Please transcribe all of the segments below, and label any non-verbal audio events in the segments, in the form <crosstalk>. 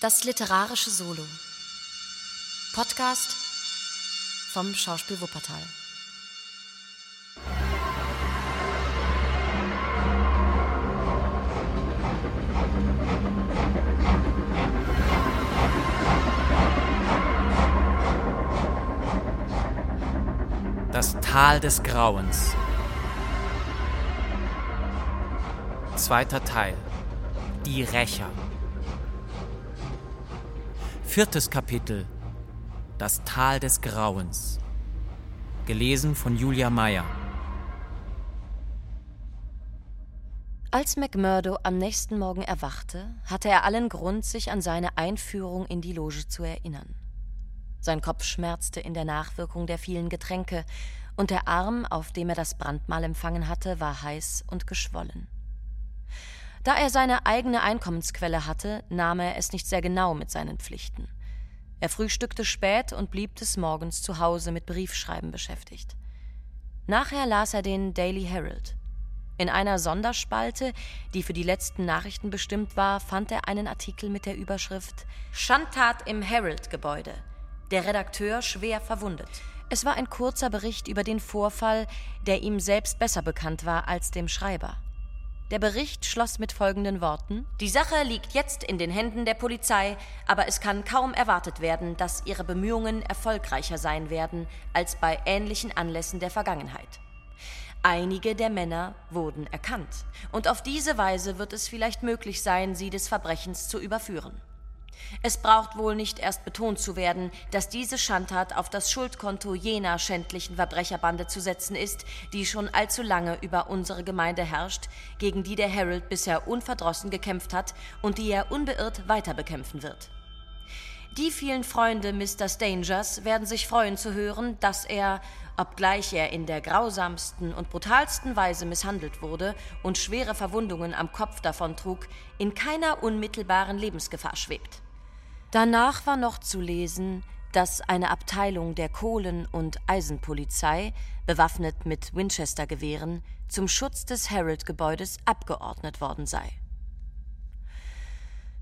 Das literarische Solo. Podcast vom Schauspiel Wuppertal. Das Tal des Grauens. Zweiter Teil. Die Rächer. Viertes Kapitel. Das Tal des Grauens. Gelesen von Julia Meyer. Als McMurdo am nächsten Morgen erwachte, hatte er allen Grund, sich an seine Einführung in die Loge zu erinnern. Sein Kopf schmerzte in der Nachwirkung der vielen Getränke, und der Arm, auf dem er das Brandmal empfangen hatte, war heiß und geschwollen. Da er seine eigene Einkommensquelle hatte, nahm er es nicht sehr genau mit seinen Pflichten. Er frühstückte spät und blieb des Morgens zu Hause mit Briefschreiben beschäftigt. Nachher las er den Daily Herald. In einer Sonderspalte, die für die letzten Nachrichten bestimmt war, fand er einen Artikel mit der Überschrift Schandtat im Herald-Gebäude. Der Redakteur schwer verwundet. Es war ein kurzer Bericht über den Vorfall, der ihm selbst besser bekannt war als dem Schreiber. Der Bericht schloss mit folgenden Worten Die Sache liegt jetzt in den Händen der Polizei, aber es kann kaum erwartet werden, dass ihre Bemühungen erfolgreicher sein werden als bei ähnlichen Anlässen der Vergangenheit. Einige der Männer wurden erkannt, und auf diese Weise wird es vielleicht möglich sein, sie des Verbrechens zu überführen. Es braucht wohl nicht erst betont zu werden, dass diese Schandtat auf das Schuldkonto jener schändlichen Verbrecherbande zu setzen ist, die schon allzu lange über unsere Gemeinde herrscht, gegen die der Herald bisher unverdrossen gekämpft hat und die er unbeirrt weiter bekämpfen wird. Die vielen Freunde Mr. Stangers werden sich freuen zu hören, dass er, obgleich er in der grausamsten und brutalsten Weise misshandelt wurde und schwere Verwundungen am Kopf davontrug, in keiner unmittelbaren Lebensgefahr schwebt. Danach war noch zu lesen, dass eine Abteilung der Kohlen- und Eisenpolizei, bewaffnet mit Winchester-Gewehren, zum Schutz des Herald-Gebäudes abgeordnet worden sei.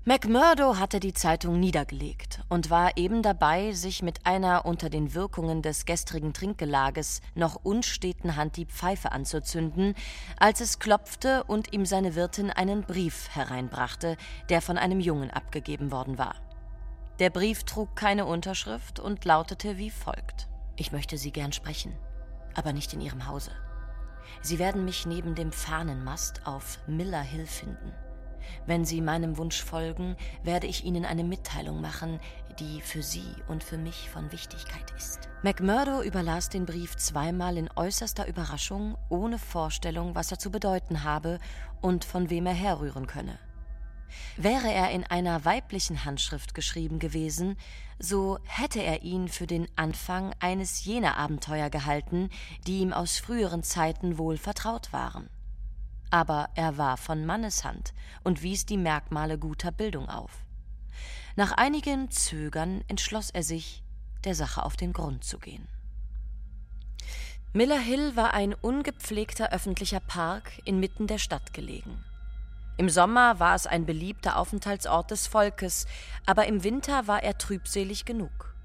McMurdo hatte die Zeitung niedergelegt und war eben dabei, sich mit einer unter den Wirkungen des gestrigen Trinkgelages noch unsteten Hand die Pfeife anzuzünden, als es klopfte und ihm seine Wirtin einen Brief hereinbrachte, der von einem Jungen abgegeben worden war. Der Brief trug keine Unterschrift und lautete wie folgt. Ich möchte Sie gern sprechen, aber nicht in Ihrem Hause. Sie werden mich neben dem Fahnenmast auf Miller Hill finden. Wenn Sie meinem Wunsch folgen, werde ich Ihnen eine Mitteilung machen, die für Sie und für mich von Wichtigkeit ist. McMurdo überlas den Brief zweimal in äußerster Überraschung, ohne Vorstellung, was er zu bedeuten habe und von wem er herrühren könne. Wäre er in einer weiblichen Handschrift geschrieben gewesen, so hätte er ihn für den Anfang eines jener Abenteuer gehalten, die ihm aus früheren Zeiten wohl vertraut waren. Aber er war von Manneshand und wies die Merkmale guter Bildung auf. Nach einigem Zögern entschloss er sich, der Sache auf den Grund zu gehen. Miller Hill war ein ungepflegter öffentlicher Park inmitten der Stadt gelegen. Im Sommer war es ein beliebter Aufenthaltsort des Volkes, aber im Winter war er trübselig genug.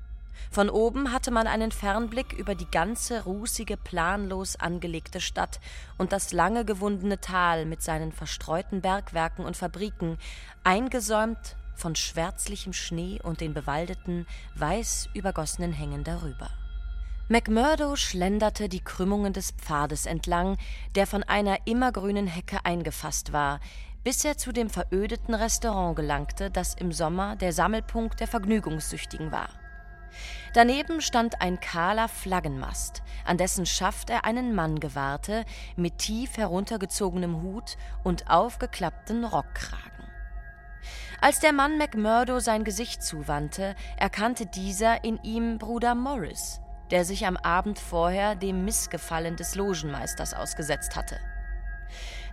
Von oben hatte man einen Fernblick über die ganze rußige, planlos angelegte Stadt und das lange gewundene Tal mit seinen verstreuten Bergwerken und Fabriken, eingesäumt von schwärzlichem Schnee und den bewaldeten, weiß übergossenen Hängen darüber. McMurdo schlenderte die Krümmungen des Pfades entlang, der von einer immergrünen Hecke eingefasst war, bis er zu dem verödeten Restaurant gelangte, das im Sommer der Sammelpunkt der Vergnügungssüchtigen war. Daneben stand ein kahler Flaggenmast, an dessen Schaft er einen Mann gewahrte, mit tief heruntergezogenem Hut und aufgeklappten Rockkragen. Als der Mann McMurdo sein Gesicht zuwandte, erkannte dieser in ihm Bruder Morris, der sich am Abend vorher dem Missgefallen des Logenmeisters ausgesetzt hatte.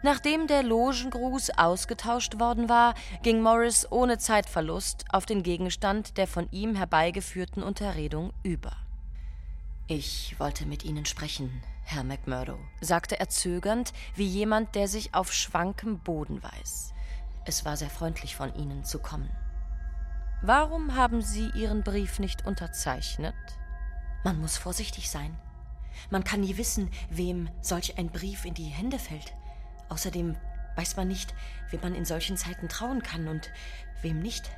Nachdem der Logengruß ausgetauscht worden war, ging Morris ohne Zeitverlust auf den Gegenstand der von ihm herbeigeführten Unterredung über. Ich wollte mit Ihnen sprechen, Herr McMurdo, sagte er zögernd, wie jemand, der sich auf schwankem Boden weiß. Es war sehr freundlich von Ihnen zu kommen. Warum haben Sie Ihren Brief nicht unterzeichnet? Man muss vorsichtig sein. Man kann nie wissen, wem solch ein Brief in die Hände fällt. Außerdem weiß man nicht, wem man in solchen Zeiten trauen kann und wem nicht.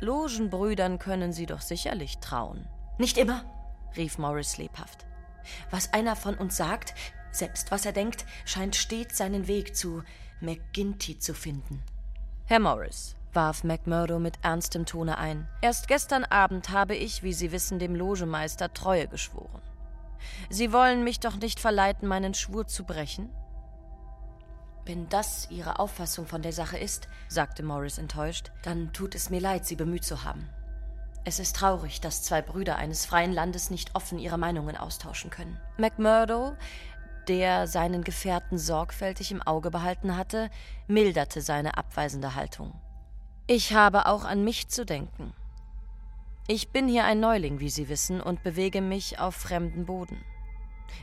Logenbrüdern können Sie doch sicherlich trauen. Nicht immer, rief Morris lebhaft. Was einer von uns sagt, selbst was er denkt, scheint stets seinen Weg zu McGinty zu finden. Herr Morris, warf McMurdo mit ernstem Tone ein, erst gestern Abend habe ich, wie Sie wissen, dem Logemeister Treue geschworen. Sie wollen mich doch nicht verleiten, meinen Schwur zu brechen? Wenn das Ihre Auffassung von der Sache ist, sagte Morris enttäuscht, dann tut es mir leid, Sie bemüht zu haben. Es ist traurig, dass zwei Brüder eines freien Landes nicht offen ihre Meinungen austauschen können. McMurdo, der seinen Gefährten sorgfältig im Auge behalten hatte, milderte seine abweisende Haltung. Ich habe auch an mich zu denken. Ich bin hier ein Neuling, wie Sie wissen, und bewege mich auf fremden Boden.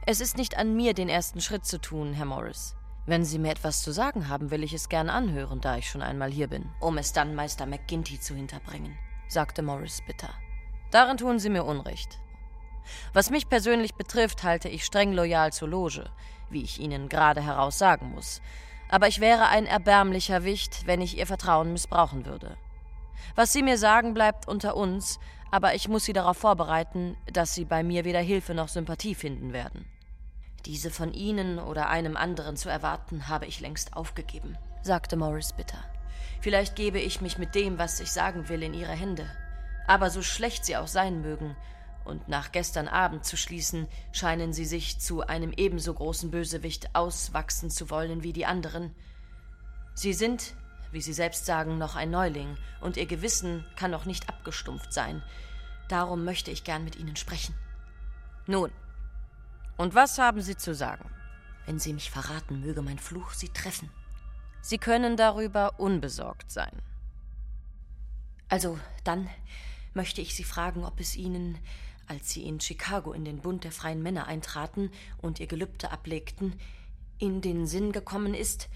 Es ist nicht an mir, den ersten Schritt zu tun, Herr Morris. Wenn Sie mir etwas zu sagen haben, will ich es gern anhören, da ich schon einmal hier bin. Um es dann Meister McGinty zu hinterbringen, sagte Morris bitter. Darin tun Sie mir Unrecht. Was mich persönlich betrifft, halte ich streng loyal zur Loge, wie ich Ihnen gerade heraus sagen muss. Aber ich wäre ein erbärmlicher Wicht, wenn ich Ihr Vertrauen missbrauchen würde. Was Sie mir sagen, bleibt unter uns, aber ich muss Sie darauf vorbereiten, dass Sie bei mir weder Hilfe noch Sympathie finden werden. Diese von Ihnen oder einem anderen zu erwarten, habe ich längst aufgegeben, sagte Morris bitter. Vielleicht gebe ich mich mit dem, was ich sagen will, in Ihre Hände. Aber so schlecht Sie auch sein mögen, und nach gestern Abend zu schließen, scheinen Sie sich zu einem ebenso großen Bösewicht auswachsen zu wollen wie die anderen. Sie sind, wie Sie selbst sagen, noch ein Neuling, und Ihr Gewissen kann noch nicht abgestumpft sein. Darum möchte ich gern mit Ihnen sprechen. Nun, und was haben Sie zu sagen? Wenn Sie mich verraten, möge mein Fluch Sie treffen. Sie können darüber unbesorgt sein. Also, dann möchte ich Sie fragen, ob es Ihnen, als Sie in Chicago in den Bund der freien Männer eintraten und Ihr Gelübde ablegten, in den Sinn gekommen ist,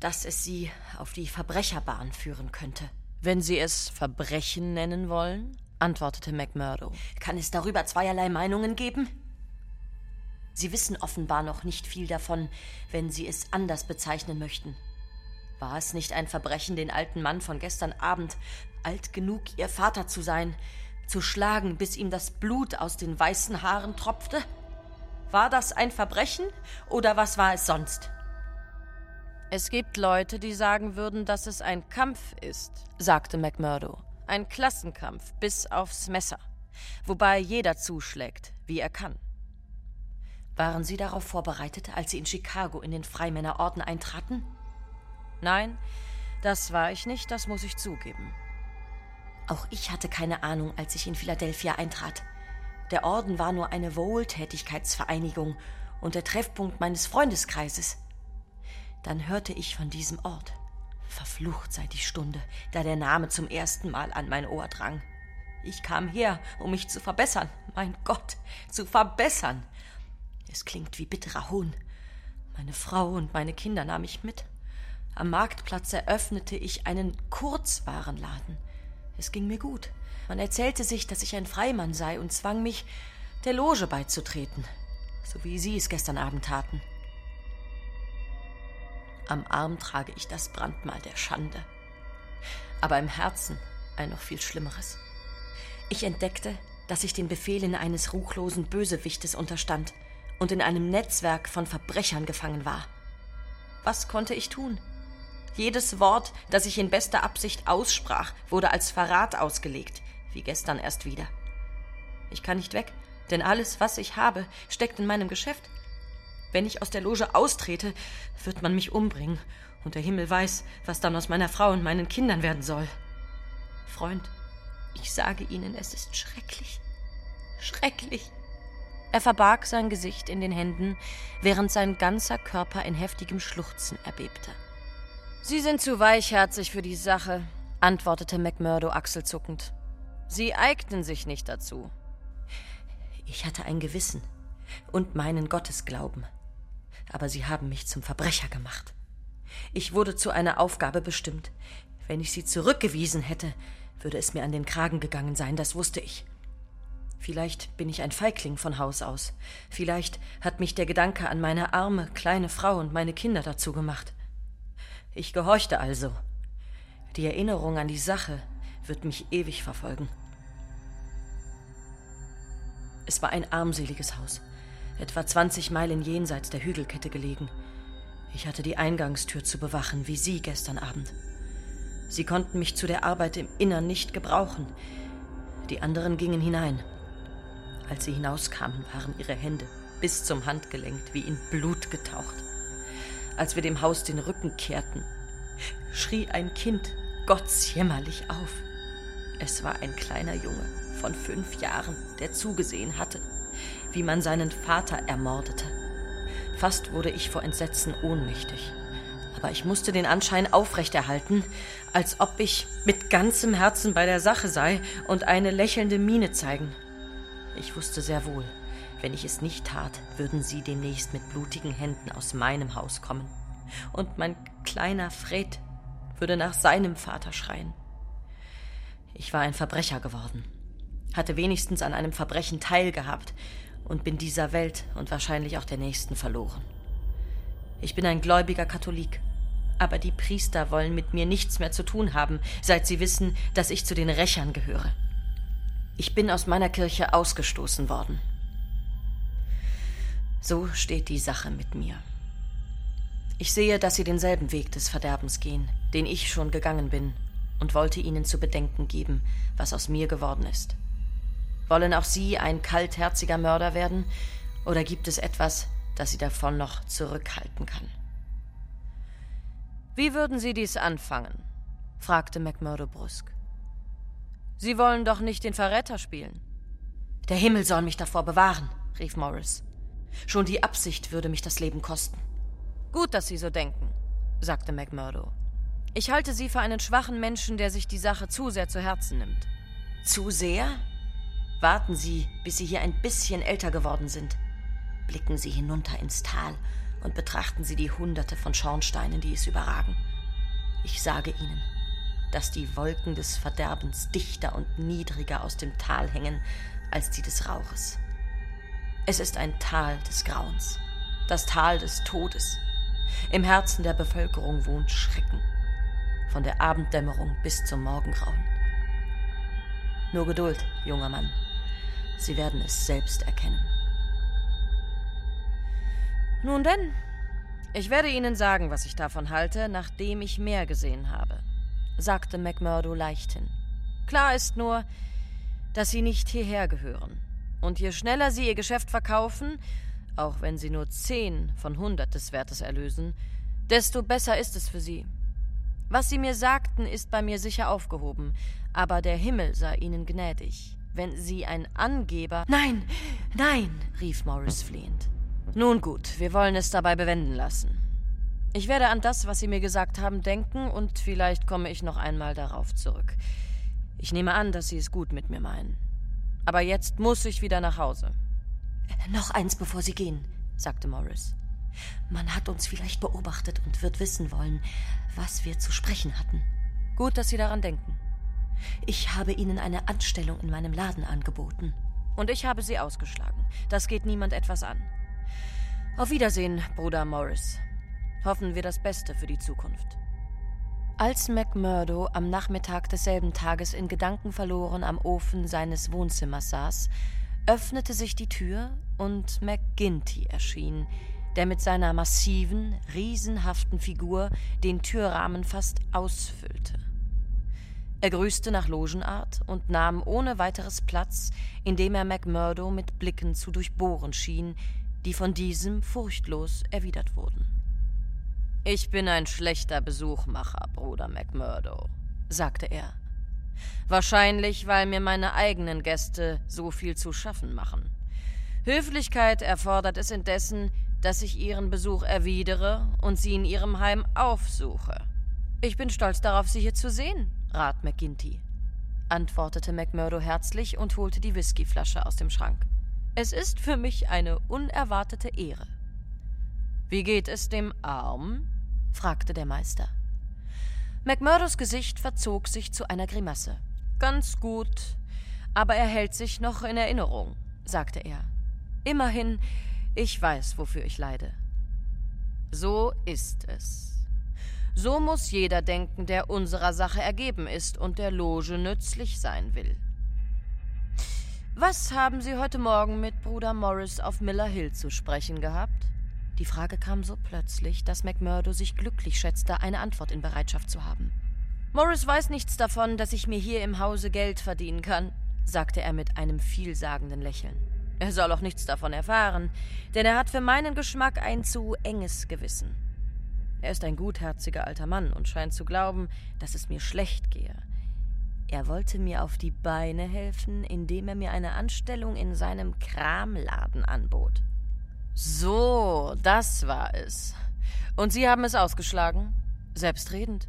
dass es Sie auf die Verbrecherbahn führen könnte. Wenn Sie es Verbrechen nennen wollen, antwortete McMurdo. Kann es darüber zweierlei Meinungen geben? Sie wissen offenbar noch nicht viel davon, wenn Sie es anders bezeichnen möchten. War es nicht ein Verbrechen, den alten Mann von gestern Abend, alt genug, Ihr Vater zu sein, zu schlagen, bis ihm das Blut aus den weißen Haaren tropfte? War das ein Verbrechen oder was war es sonst? Es gibt Leute, die sagen würden, dass es ein Kampf ist, sagte McMurdo. Ein Klassenkampf bis aufs Messer, wobei jeder zuschlägt, wie er kann. Waren Sie darauf vorbereitet, als Sie in Chicago in den Freimännerorden eintraten? Nein, das war ich nicht, das muss ich zugeben. Auch ich hatte keine Ahnung, als ich in Philadelphia eintrat. Der Orden war nur eine Wohltätigkeitsvereinigung und der Treffpunkt meines Freundeskreises. Dann hörte ich von diesem Ort. Verflucht sei die Stunde, da der Name zum ersten Mal an mein Ohr drang. Ich kam her, um mich zu verbessern. Mein Gott, zu verbessern. Es klingt wie bitterer Hohn. Meine Frau und meine Kinder nahm ich mit. Am Marktplatz eröffnete ich einen Kurzwarenladen. Es ging mir gut. Man erzählte sich, dass ich ein Freimann sei und zwang mich, der Loge beizutreten, so wie Sie es gestern Abend taten. Am Arm trage ich das Brandmal der Schande, aber im Herzen ein noch viel schlimmeres. Ich entdeckte, dass ich den Befehlen eines ruchlosen Bösewichtes unterstand und in einem Netzwerk von Verbrechern gefangen war. Was konnte ich tun? Jedes Wort, das ich in bester Absicht aussprach, wurde als Verrat ausgelegt, wie gestern erst wieder. Ich kann nicht weg, denn alles, was ich habe, steckt in meinem Geschäft. Wenn ich aus der Loge austrete, wird man mich umbringen, und der Himmel weiß, was dann aus meiner Frau und meinen Kindern werden soll. Freund, ich sage Ihnen, es ist schrecklich. Schrecklich. Er verbarg sein Gesicht in den Händen, während sein ganzer Körper in heftigem Schluchzen erbebte. Sie sind zu weichherzig für die Sache, antwortete McMurdo achselzuckend. Sie eignen sich nicht dazu. Ich hatte ein Gewissen und meinen Gottesglauben aber sie haben mich zum Verbrecher gemacht. Ich wurde zu einer Aufgabe bestimmt. Wenn ich sie zurückgewiesen hätte, würde es mir an den Kragen gegangen sein, das wusste ich. Vielleicht bin ich ein Feigling von Haus aus. Vielleicht hat mich der Gedanke an meine arme, kleine Frau und meine Kinder dazu gemacht. Ich gehorchte also. Die Erinnerung an die Sache wird mich ewig verfolgen. Es war ein armseliges Haus, etwa 20 Meilen jenseits der Hügelkette gelegen. Ich hatte die Eingangstür zu bewachen, wie Sie gestern Abend. Sie konnten mich zu der Arbeit im Innern nicht gebrauchen. Die anderen gingen hinein. Als sie hinauskamen, waren ihre Hände bis zum Handgelenk wie in Blut getaucht. Als wir dem Haus den Rücken kehrten, schrie ein Kind gottsjämmerlich auf. Es war ein kleiner Junge von fünf Jahren, der zugesehen hatte, wie man seinen Vater ermordete. Fast wurde ich vor Entsetzen ohnmächtig. Aber ich musste den Anschein aufrechterhalten, als ob ich mit ganzem Herzen bei der Sache sei und eine lächelnde Miene zeigen. Ich wusste sehr wohl, wenn ich es nicht tat, würden sie demnächst mit blutigen Händen aus meinem Haus kommen. Und mein kleiner Fred würde nach seinem Vater schreien. Ich war ein Verbrecher geworden, hatte wenigstens an einem Verbrechen teilgehabt und bin dieser Welt und wahrscheinlich auch der nächsten verloren. Ich bin ein gläubiger Katholik, aber die Priester wollen mit mir nichts mehr zu tun haben, seit sie wissen, dass ich zu den Rächern gehöre. Ich bin aus meiner Kirche ausgestoßen worden. So steht die Sache mit mir. Ich sehe, dass Sie denselben Weg des Verderbens gehen, den ich schon gegangen bin, und wollte Ihnen zu bedenken geben, was aus mir geworden ist. Wollen auch Sie ein kaltherziger Mörder werden, oder gibt es etwas, das Sie davon noch zurückhalten kann? Wie würden Sie dies anfangen? fragte McMurdo brüsk. Sie wollen doch nicht den Verräter spielen. Der Himmel soll mich davor bewahren, rief Morris. Schon die Absicht würde mich das Leben kosten. Gut, dass Sie so denken, sagte McMurdo. Ich halte Sie für einen schwachen Menschen, der sich die Sache zu sehr zu Herzen nimmt. Zu sehr? Warten Sie, bis Sie hier ein bisschen älter geworden sind. Blicken Sie hinunter ins Tal und betrachten Sie die Hunderte von Schornsteinen, die es überragen. Ich sage Ihnen, dass die Wolken des Verderbens dichter und niedriger aus dem Tal hängen als die des Rauches. Es ist ein Tal des Grauens, das Tal des Todes. Im Herzen der Bevölkerung wohnt Schrecken, von der Abenddämmerung bis zum Morgengrauen. Nur Geduld, junger Mann, Sie werden es selbst erkennen. Nun denn, ich werde Ihnen sagen, was ich davon halte, nachdem ich mehr gesehen habe sagte McMurdo leichthin. Klar ist nur, dass Sie nicht hierher gehören. Und je schneller Sie Ihr Geschäft verkaufen, auch wenn Sie nur zehn von hundert des Wertes erlösen, desto besser ist es für Sie. Was Sie mir sagten, ist bei mir sicher aufgehoben, aber der Himmel sei Ihnen gnädig. Wenn Sie ein Angeber. Nein, nein, rief Morris flehend. Nun gut, wir wollen es dabei bewenden lassen. Ich werde an das, was Sie mir gesagt haben, denken und vielleicht komme ich noch einmal darauf zurück. Ich nehme an, dass Sie es gut mit mir meinen. Aber jetzt muss ich wieder nach Hause. Noch eins, bevor Sie gehen, sagte Morris. Man hat uns vielleicht beobachtet und wird wissen wollen, was wir zu sprechen hatten. Gut, dass Sie daran denken. Ich habe Ihnen eine Anstellung in meinem Laden angeboten. Und ich habe Sie ausgeschlagen. Das geht niemand etwas an. Auf Wiedersehen, Bruder Morris. Hoffen wir das Beste für die Zukunft. Als McMurdo am Nachmittag desselben Tages in Gedanken verloren am Ofen seines Wohnzimmers saß, öffnete sich die Tür und McGinty erschien, der mit seiner massiven, riesenhaften Figur den Türrahmen fast ausfüllte. Er grüßte nach Logenart und nahm ohne weiteres Platz, indem er McMurdo mit Blicken zu durchbohren schien, die von diesem furchtlos erwidert wurden. Ich bin ein schlechter Besuchmacher, Bruder McMurdo, sagte er. Wahrscheinlich, weil mir meine eigenen Gäste so viel zu schaffen machen. Höflichkeit erfordert es indessen, dass ich Ihren Besuch erwidere und Sie in Ihrem Heim aufsuche. Ich bin stolz darauf, Sie hier zu sehen, Rat McGinty, antwortete McMurdo herzlich und holte die Whiskyflasche aus dem Schrank. Es ist für mich eine unerwartete Ehre. Wie geht es dem Arm? Fragte der Meister. McMurdos Gesicht verzog sich zu einer Grimasse. ganz gut, aber er hält sich noch in Erinnerung, sagte er. Immerhin, ich weiß, wofür ich leide. So ist es. So muss jeder denken, der unserer Sache ergeben ist und der Loge nützlich sein will. Was haben Sie heute Morgen mit Bruder Morris auf Miller Hill zu sprechen gehabt? Die Frage kam so plötzlich, dass McMurdo sich glücklich schätzte, eine Antwort in Bereitschaft zu haben. Morris weiß nichts davon, dass ich mir hier im Hause Geld verdienen kann, sagte er mit einem vielsagenden Lächeln. Er soll auch nichts davon erfahren, denn er hat für meinen Geschmack ein zu enges Gewissen. Er ist ein gutherziger alter Mann und scheint zu glauben, dass es mir schlecht gehe. Er wollte mir auf die Beine helfen, indem er mir eine Anstellung in seinem Kramladen anbot. So, das war es. Und Sie haben es ausgeschlagen? Selbstredend.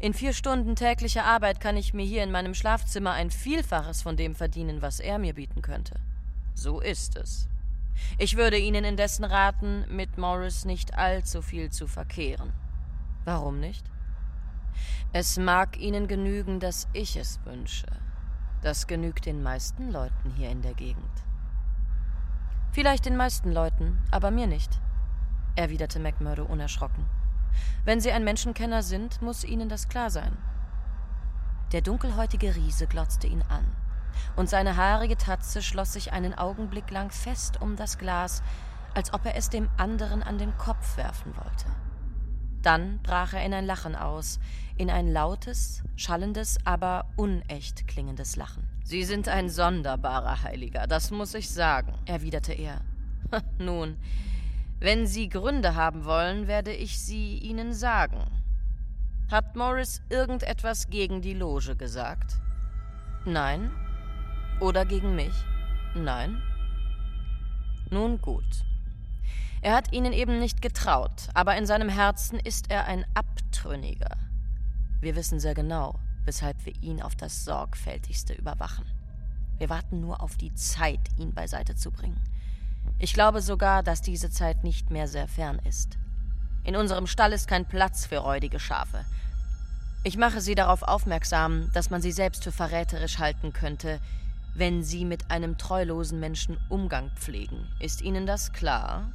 In vier Stunden täglicher Arbeit kann ich mir hier in meinem Schlafzimmer ein Vielfaches von dem verdienen, was er mir bieten könnte. So ist es. Ich würde Ihnen indessen raten, mit Morris nicht allzu viel zu verkehren. Warum nicht? Es mag Ihnen genügen, dass ich es wünsche. Das genügt den meisten Leuten hier in der Gegend. Vielleicht den meisten Leuten, aber mir nicht, erwiderte McMurdo unerschrocken. Wenn Sie ein Menschenkenner sind, muss Ihnen das klar sein. Der dunkelhäutige Riese glotzte ihn an und seine haarige Tatze schloss sich einen Augenblick lang fest um das Glas, als ob er es dem anderen an den Kopf werfen wollte. Dann brach er in ein Lachen aus, in ein lautes, schallendes, aber unecht klingendes Lachen. Sie sind ein sonderbarer Heiliger, das muss ich sagen, erwiderte er. Nun, wenn Sie Gründe haben wollen, werde ich sie Ihnen sagen. Hat Morris irgendetwas gegen die Loge gesagt? Nein, oder gegen mich? Nein? Nun gut. Er hat ihnen eben nicht getraut, aber in seinem Herzen ist er ein Abtrünniger. Wir wissen sehr genau, weshalb wir ihn auf das Sorgfältigste überwachen. Wir warten nur auf die Zeit, ihn beiseite zu bringen. Ich glaube sogar, dass diese Zeit nicht mehr sehr fern ist. In unserem Stall ist kein Platz für räudige Schafe. Ich mache Sie darauf aufmerksam, dass man sie selbst für verräterisch halten könnte, wenn Sie mit einem treulosen Menschen Umgang pflegen. Ist Ihnen das klar?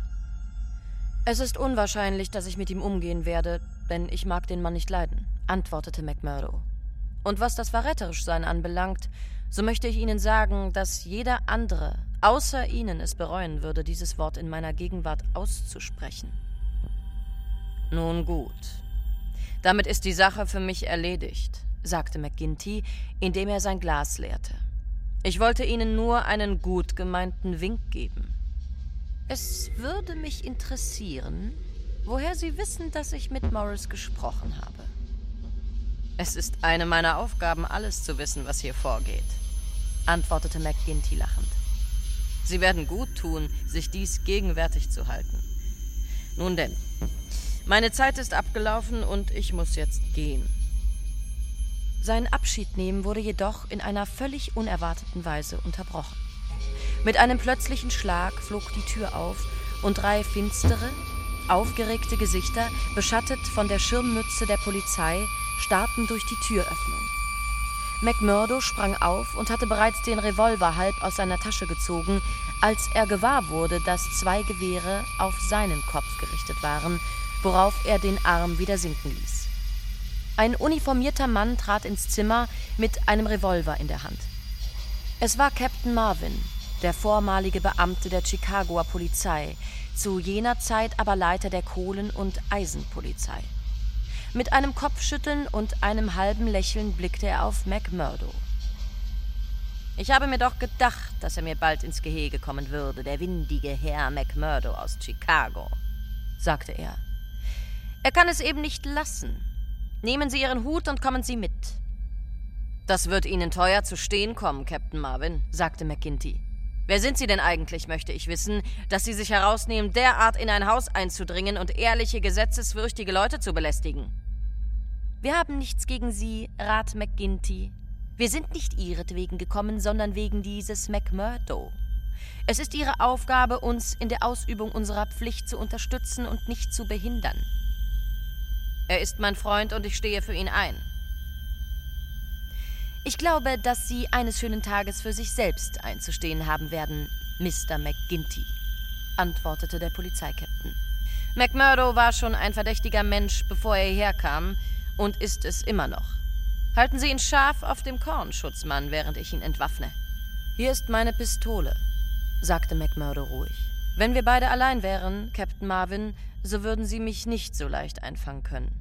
Es ist unwahrscheinlich, dass ich mit ihm umgehen werde, denn ich mag den Mann nicht leiden, antwortete McMurdo. Und was das Verräterischsein anbelangt, so möchte ich Ihnen sagen, dass jeder andere, außer Ihnen, es bereuen würde, dieses Wort in meiner Gegenwart auszusprechen. Nun gut. Damit ist die Sache für mich erledigt, sagte McGinty, indem er sein Glas leerte. Ich wollte Ihnen nur einen gut gemeinten Wink geben. Es würde mich interessieren, woher Sie wissen, dass ich mit Morris gesprochen habe. Es ist eine meiner Aufgaben, alles zu wissen, was hier vorgeht, antwortete McGinty lachend. Sie werden gut tun, sich dies gegenwärtig zu halten. Nun denn, meine Zeit ist abgelaufen und ich muss jetzt gehen. Sein Abschiednehmen wurde jedoch in einer völlig unerwarteten Weise unterbrochen. Mit einem plötzlichen Schlag flog die Tür auf und drei finstere, aufgeregte Gesichter, beschattet von der Schirmmütze der Polizei, starrten durch die Türöffnung. McMurdo sprang auf und hatte bereits den Revolver halb aus seiner Tasche gezogen, als er gewahr wurde, dass zwei Gewehre auf seinen Kopf gerichtet waren, worauf er den Arm wieder sinken ließ. Ein uniformierter Mann trat ins Zimmer mit einem Revolver in der Hand. Es war Captain Marvin, der vormalige Beamte der Chicagoer Polizei, zu jener Zeit aber Leiter der Kohlen- und Eisenpolizei. Mit einem Kopfschütteln und einem halben Lächeln blickte er auf McMurdo. Ich habe mir doch gedacht, dass er mir bald ins Gehege kommen würde, der windige Herr McMurdo aus Chicago, sagte er. Er kann es eben nicht lassen. Nehmen Sie Ihren Hut und kommen Sie mit. Das wird Ihnen teuer zu stehen kommen, Captain Marvin, sagte McGinty. Wer sind Sie denn eigentlich, möchte ich wissen, dass Sie sich herausnehmen, derart in ein Haus einzudringen und ehrliche, gesetzesfürchtige Leute zu belästigen? Wir haben nichts gegen Sie, Rat McGinty. Wir sind nicht ihretwegen gekommen, sondern wegen dieses McMurdo. Es ist Ihre Aufgabe, uns in der Ausübung unserer Pflicht zu unterstützen und nicht zu behindern. Er ist mein Freund und ich stehe für ihn ein. Ich glaube, dass Sie eines schönen Tages für sich selbst einzustehen haben werden, Mr. McGinty, antwortete der Polizeikapitän. McMurdo war schon ein verdächtiger Mensch, bevor er hierher kam, und ist es immer noch. Halten Sie ihn scharf auf dem Korn, Schutzmann, während ich ihn entwaffne. Hier ist meine Pistole, sagte McMurdo ruhig. Wenn wir beide allein wären, Captain Marvin, so würden Sie mich nicht so leicht einfangen können.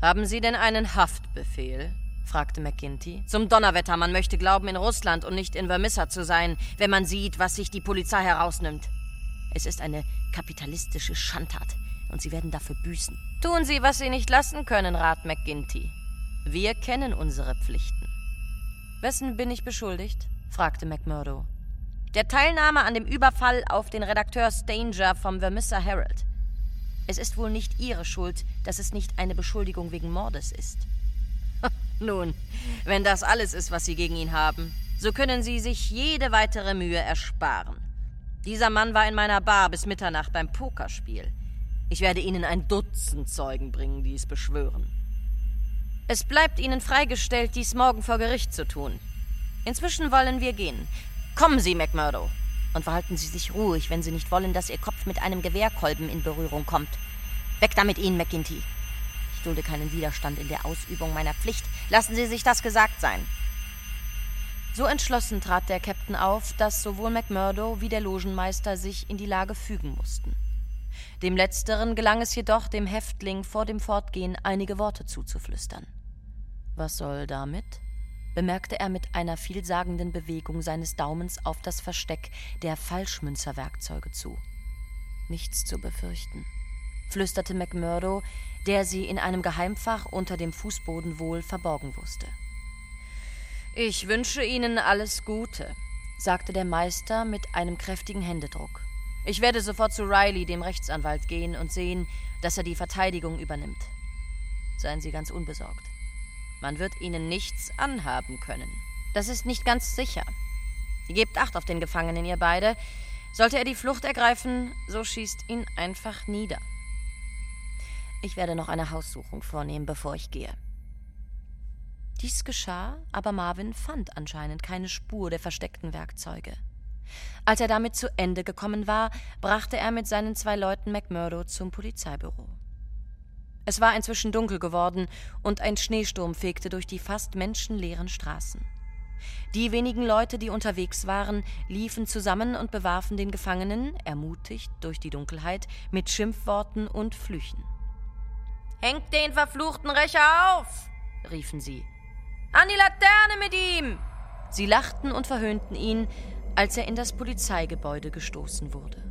Haben Sie denn einen Haftbefehl? fragte McGinty. Zum Donnerwetter, man möchte glauben, in Russland und nicht in Vermissa zu sein, wenn man sieht, was sich die Polizei herausnimmt. Es ist eine kapitalistische Schandtat, und Sie werden dafür büßen. Tun Sie, was Sie nicht lassen können, Rat McGinty. Wir kennen unsere Pflichten. Wessen bin ich beschuldigt? fragte McMurdo. Der Teilnahme an dem Überfall auf den Redakteur Stanger vom Vermissa Herald. Es ist wohl nicht Ihre Schuld, dass es nicht eine Beschuldigung wegen Mordes ist. <laughs> Nun, wenn das alles ist, was Sie gegen ihn haben, so können Sie sich jede weitere Mühe ersparen. Dieser Mann war in meiner Bar bis Mitternacht beim Pokerspiel. Ich werde Ihnen ein Dutzend Zeugen bringen, die es beschwören. Es bleibt Ihnen freigestellt, dies morgen vor Gericht zu tun. Inzwischen wollen wir gehen. Kommen Sie, McMurdo. Und verhalten Sie sich ruhig, wenn Sie nicht wollen, dass Ihr Kopf mit einem Gewehrkolben in Berührung kommt. Weg damit Ihnen, McGinty. Ich dulde keinen Widerstand in der Ausübung meiner Pflicht. Lassen Sie sich das gesagt sein. So entschlossen trat der Captain auf, dass sowohl McMurdo wie der Logenmeister sich in die Lage fügen mussten. Dem Letzteren gelang es jedoch, dem Häftling vor dem Fortgehen einige Worte zuzuflüstern. Was soll damit? bemerkte er mit einer vielsagenden Bewegung seines Daumens auf das Versteck der Falschmünzerwerkzeuge zu. Nichts zu befürchten, flüsterte McMurdo, der sie in einem Geheimfach unter dem Fußboden wohl verborgen wusste. Ich wünsche Ihnen alles Gute, sagte der Meister mit einem kräftigen Händedruck. Ich werde sofort zu Riley, dem Rechtsanwalt, gehen und sehen, dass er die Verteidigung übernimmt. Seien Sie ganz unbesorgt. Man wird Ihnen nichts anhaben können. Das ist nicht ganz sicher. Gebt Acht auf den Gefangenen, ihr beide. Sollte er die Flucht ergreifen, so schießt ihn einfach nieder. Ich werde noch eine Haussuchung vornehmen, bevor ich gehe. Dies geschah, aber Marvin fand anscheinend keine Spur der versteckten Werkzeuge. Als er damit zu Ende gekommen war, brachte er mit seinen zwei Leuten McMurdo zum Polizeibüro. Es war inzwischen dunkel geworden und ein Schneesturm fegte durch die fast menschenleeren Straßen. Die wenigen Leute, die unterwegs waren, liefen zusammen und bewarfen den Gefangenen, ermutigt durch die Dunkelheit, mit Schimpfworten und Flüchen. Hängt den verfluchten Rächer auf! riefen sie. An die Laterne mit ihm! Sie lachten und verhöhnten ihn, als er in das Polizeigebäude gestoßen wurde.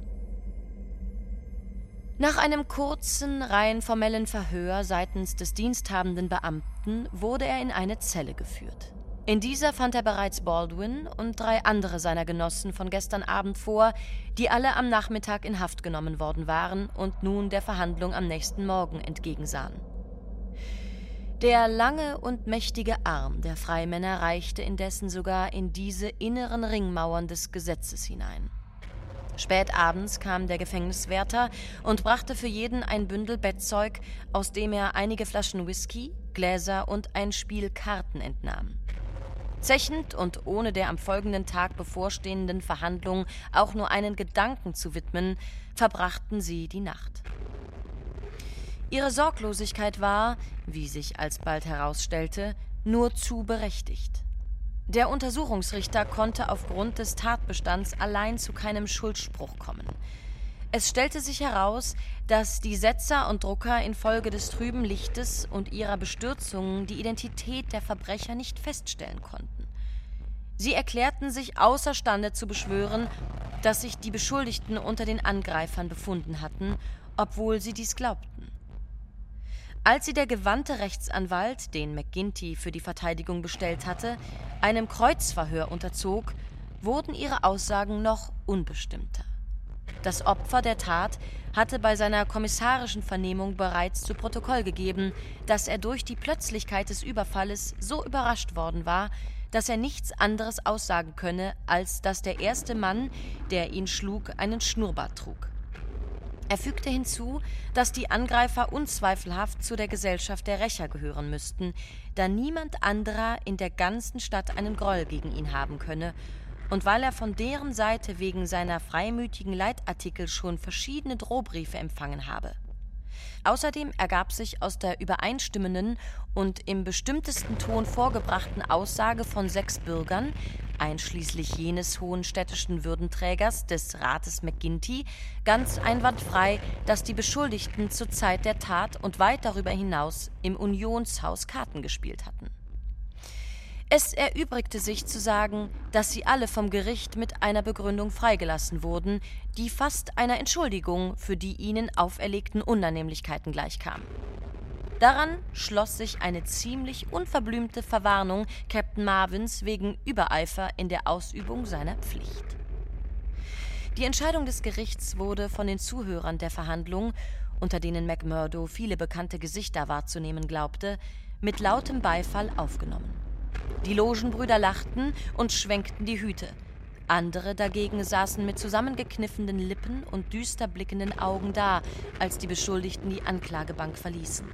Nach einem kurzen, rein formellen Verhör seitens des diensthabenden Beamten wurde er in eine Zelle geführt. In dieser fand er bereits Baldwin und drei andere seiner Genossen von gestern Abend vor, die alle am Nachmittag in Haft genommen worden waren und nun der Verhandlung am nächsten Morgen entgegensahen. Der lange und mächtige Arm der Freimänner reichte indessen sogar in diese inneren Ringmauern des Gesetzes hinein. Spät abends kam der Gefängniswärter und brachte für jeden ein Bündel Bettzeug, aus dem er einige Flaschen Whisky, Gläser und ein Spiel Karten entnahm. Zechend und ohne der am folgenden Tag bevorstehenden Verhandlung auch nur einen Gedanken zu widmen, verbrachten sie die Nacht. Ihre Sorglosigkeit war, wie sich alsbald herausstellte, nur zu berechtigt. Der Untersuchungsrichter konnte aufgrund des Tatbestands allein zu keinem Schuldspruch kommen. Es stellte sich heraus, dass die Setzer und Drucker infolge des trüben Lichtes und ihrer Bestürzungen die Identität der Verbrecher nicht feststellen konnten. Sie erklärten sich außerstande zu beschwören, dass sich die Beschuldigten unter den Angreifern befunden hatten, obwohl sie dies glaubten. Als sie der gewandte Rechtsanwalt, den McGinty für die Verteidigung bestellt hatte, einem Kreuzverhör unterzog, wurden ihre Aussagen noch unbestimmter. Das Opfer der Tat hatte bei seiner kommissarischen Vernehmung bereits zu Protokoll gegeben, dass er durch die Plötzlichkeit des Überfalles so überrascht worden war, dass er nichts anderes aussagen könne, als dass der erste Mann, der ihn schlug, einen Schnurrbart trug. Er fügte hinzu, dass die Angreifer unzweifelhaft zu der Gesellschaft der Rächer gehören müssten, da niemand anderer in der ganzen Stadt einen Groll gegen ihn haben könne, und weil er von deren Seite wegen seiner freimütigen Leitartikel schon verschiedene Drohbriefe empfangen habe. Außerdem ergab sich aus der übereinstimmenden und im bestimmtesten Ton vorgebrachten Aussage von sechs Bürgern, einschließlich jenes hohen städtischen Würdenträgers des Rates McGinty, ganz einwandfrei, dass die Beschuldigten zur Zeit der Tat und weit darüber hinaus im Unionshaus Karten gespielt hatten. Es erübrigte sich zu sagen, dass sie alle vom Gericht mit einer Begründung freigelassen wurden, die fast einer Entschuldigung für die ihnen auferlegten Unannehmlichkeiten gleichkam. Daran schloss sich eine ziemlich unverblümte Verwarnung Captain Marvins wegen Übereifer in der Ausübung seiner Pflicht. Die Entscheidung des Gerichts wurde von den Zuhörern der Verhandlung, unter denen McMurdo viele bekannte Gesichter wahrzunehmen glaubte, mit lautem Beifall aufgenommen. Die Logenbrüder lachten und schwenkten die Hüte. Andere dagegen saßen mit zusammengekniffenen Lippen und düster blickenden Augen da, als die Beschuldigten die Anklagebank verließen.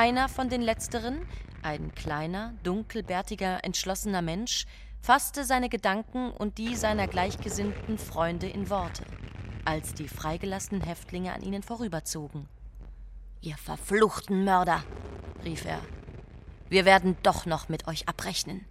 Einer von den letzteren, ein kleiner, dunkelbärtiger, entschlossener Mensch, fasste seine Gedanken und die seiner gleichgesinnten Freunde in Worte, als die freigelassenen Häftlinge an ihnen vorüberzogen. Ihr verfluchten Mörder, rief er, wir werden doch noch mit euch abrechnen.